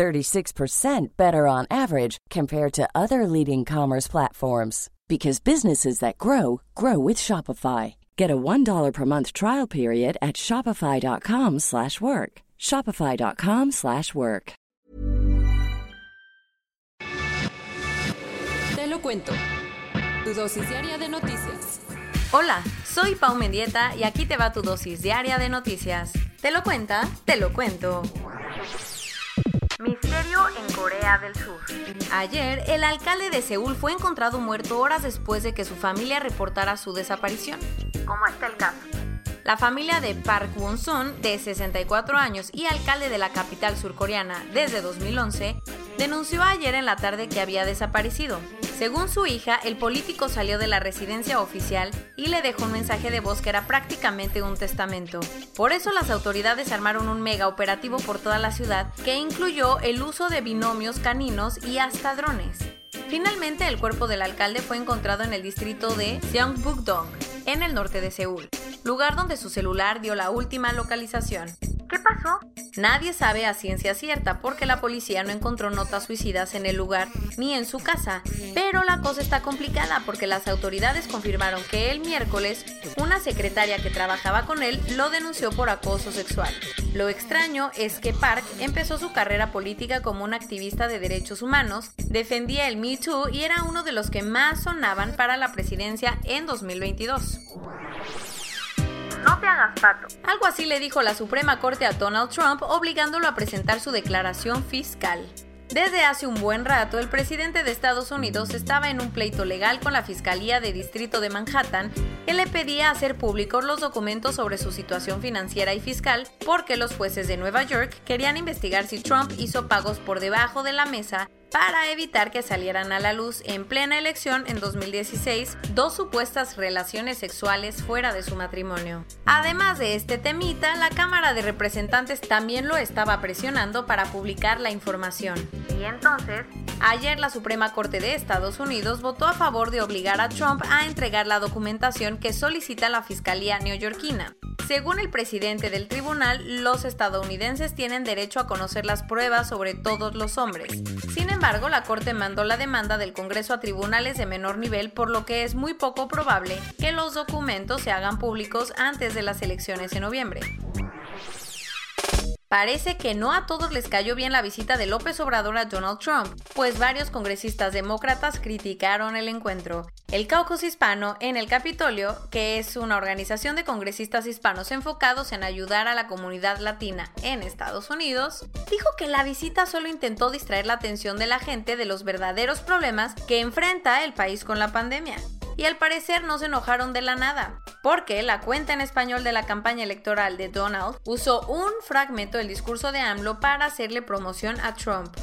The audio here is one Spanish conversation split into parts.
36% better on average compared to other leading commerce platforms because businesses that grow grow with Shopify. Get a $1 per month trial period at shopify.com/work. shopify.com/work. Te lo cuento. Tu dosis diaria de noticias. Hola, soy Pau Mendieta y aquí te va tu dosis diaria de noticias. ¿Te lo cuenta? Te lo cuento. Misterio en Corea del Sur. Ayer, el alcalde de Seúl fue encontrado muerto horas después de que su familia reportara su desaparición. ¿Cómo está el caso? La familia de Park Won-sun, de 64 años y alcalde de la capital surcoreana desde 2011, denunció ayer en la tarde que había desaparecido. Según su hija, el político salió de la residencia oficial y le dejó un mensaje de voz que era prácticamente un testamento. Por eso las autoridades armaron un mega operativo por toda la ciudad que incluyó el uso de binomios caninos y hasta drones. Finalmente, el cuerpo del alcalde fue encontrado en el distrito de Gyeongbuk-dong, en el norte de Seúl, lugar donde su celular dio la última localización. ¿Qué pasó? Nadie sabe a ciencia cierta porque la policía no encontró notas suicidas en el lugar ni en su casa. Pero la cosa está complicada porque las autoridades confirmaron que el miércoles una secretaria que trabajaba con él lo denunció por acoso sexual. Lo extraño es que Park empezó su carrera política como un activista de derechos humanos, defendía el Me Too y era uno de los que más sonaban para la presidencia en 2022 no te hagas pato. Algo así le dijo la Suprema Corte a Donald Trump, obligándolo a presentar su declaración fiscal. Desde hace un buen rato, el presidente de Estados Unidos estaba en un pleito legal con la Fiscalía de Distrito de Manhattan que le pedía hacer públicos los documentos sobre su situación financiera y fiscal porque los jueces de Nueva York querían investigar si Trump hizo pagos por debajo de la mesa para evitar que salieran a la luz en plena elección en 2016 dos supuestas relaciones sexuales fuera de su matrimonio. Además de este temita, la Cámara de Representantes también lo estaba presionando para publicar la información. Y entonces, ayer la Suprema Corte de Estados Unidos votó a favor de obligar a Trump a entregar la documentación que solicita la Fiscalía neoyorquina. Según el presidente del tribunal, los estadounidenses tienen derecho a conocer las pruebas sobre todos los hombres. Sin embargo, la Corte mandó la demanda del Congreso a tribunales de menor nivel, por lo que es muy poco probable que los documentos se hagan públicos antes de las elecciones en noviembre. Parece que no a todos les cayó bien la visita de López Obrador a Donald Trump, pues varios congresistas demócratas criticaron el encuentro. El Caucus Hispano en el Capitolio, que es una organización de congresistas hispanos enfocados en ayudar a la comunidad latina en Estados Unidos, dijo que la visita solo intentó distraer la atención de la gente de los verdaderos problemas que enfrenta el país con la pandemia y al parecer no se enojaron de la nada, porque la cuenta en español de la campaña electoral de Donald usó un fragmento del discurso de AMLO para hacerle promoción a Trump.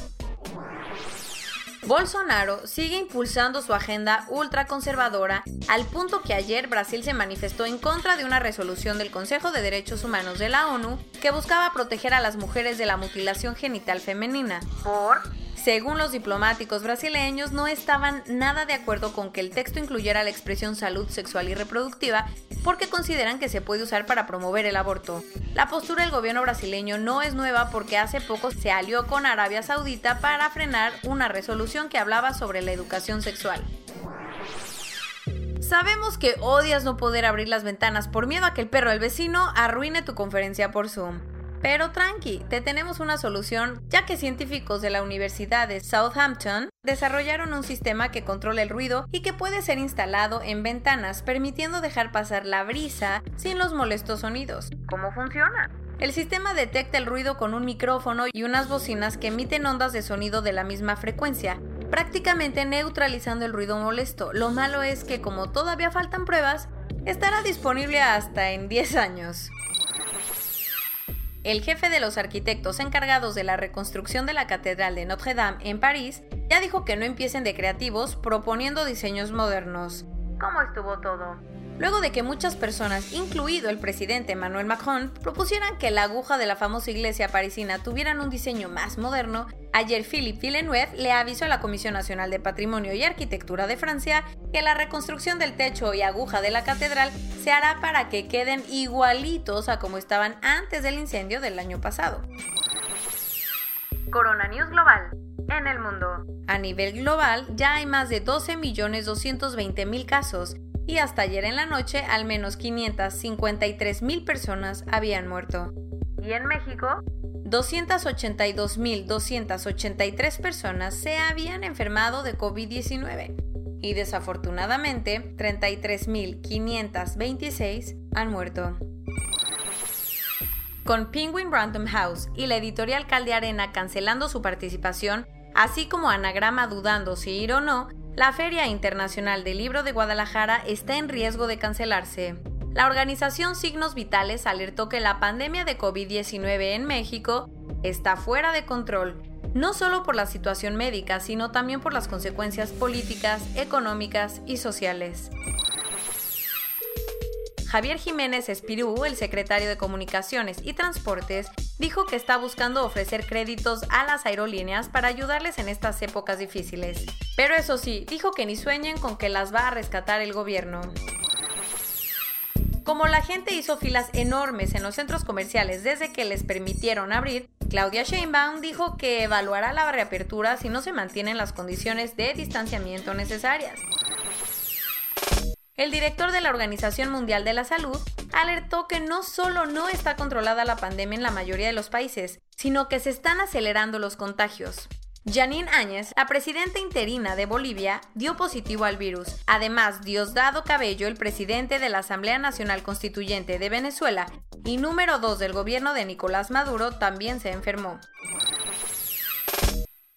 Bolsonaro sigue impulsando su agenda ultraconservadora al punto que ayer Brasil se manifestó en contra de una resolución del Consejo de Derechos Humanos de la ONU que buscaba proteger a las mujeres de la mutilación genital femenina. ¿Por? Según los diplomáticos brasileños, no estaban nada de acuerdo con que el texto incluyera la expresión salud sexual y reproductiva porque consideran que se puede usar para promover el aborto. La postura del gobierno brasileño no es nueva porque hace poco se alió con Arabia Saudita para frenar una resolución que hablaba sobre la educación sexual. Sabemos que odias no poder abrir las ventanas por miedo a que el perro del vecino arruine tu conferencia por Zoom. Pero tranqui, te tenemos una solución, ya que científicos de la Universidad de Southampton desarrollaron un sistema que controla el ruido y que puede ser instalado en ventanas, permitiendo dejar pasar la brisa sin los molestos sonidos. ¿Cómo funciona? El sistema detecta el ruido con un micrófono y unas bocinas que emiten ondas de sonido de la misma frecuencia, prácticamente neutralizando el ruido molesto. Lo malo es que como todavía faltan pruebas, estará disponible hasta en 10 años. El jefe de los arquitectos encargados de la reconstrucción de la Catedral de Notre Dame en París ya dijo que no empiecen de creativos proponiendo diseños modernos. ¿Cómo estuvo todo? Luego de que muchas personas, incluido el presidente Emmanuel Macron, propusieran que la aguja de la famosa iglesia parisina tuvieran un diseño más moderno, ayer Philippe Villeneuve le avisó a la Comisión Nacional de Patrimonio y Arquitectura de Francia que la reconstrucción del techo y aguja de la catedral se hará para que queden igualitos a como estaban antes del incendio del año pasado. Corona News Global. En el mundo. A nivel global, ya hay más de 12.220.000 casos y hasta ayer en la noche al menos 553 mil personas habían muerto. ¿Y en México? 282.283 personas se habían enfermado de COVID-19 y desafortunadamente 33.526 han muerto. Con Penguin Random House y la editorial Calde Arena cancelando su participación, así como Anagrama dudando si ir o no, la Feria Internacional del Libro de Guadalajara está en riesgo de cancelarse. La organización Signos Vitales alertó que la pandemia de COVID-19 en México está fuera de control, no solo por la situación médica, sino también por las consecuencias políticas, económicas y sociales. Javier Jiménez Espirú, el secretario de Comunicaciones y Transportes, dijo que está buscando ofrecer créditos a las aerolíneas para ayudarles en estas épocas difíciles. Pero eso sí, dijo que ni sueñen con que las va a rescatar el gobierno. Como la gente hizo filas enormes en los centros comerciales desde que les permitieron abrir, Claudia Sheinbaum dijo que evaluará la reapertura si no se mantienen las condiciones de distanciamiento necesarias. El director de la Organización Mundial de la Salud alertó que no solo no está controlada la pandemia en la mayoría de los países, sino que se están acelerando los contagios. Janine Áñez, la presidenta interina de Bolivia, dio positivo al virus. Además, Diosdado Cabello, el presidente de la Asamblea Nacional Constituyente de Venezuela y número 2 del gobierno de Nicolás Maduro, también se enfermó.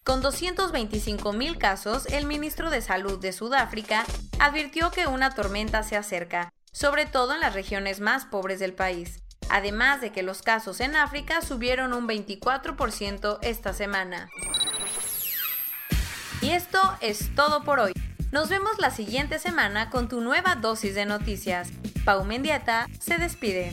Con 225 mil casos, el ministro de Salud de Sudáfrica advirtió que una tormenta se acerca, sobre todo en las regiones más pobres del país, además de que los casos en África subieron un 24% esta semana. Y esto es todo por hoy. Nos vemos la siguiente semana con tu nueva dosis de noticias. Pau Mendieta se despide.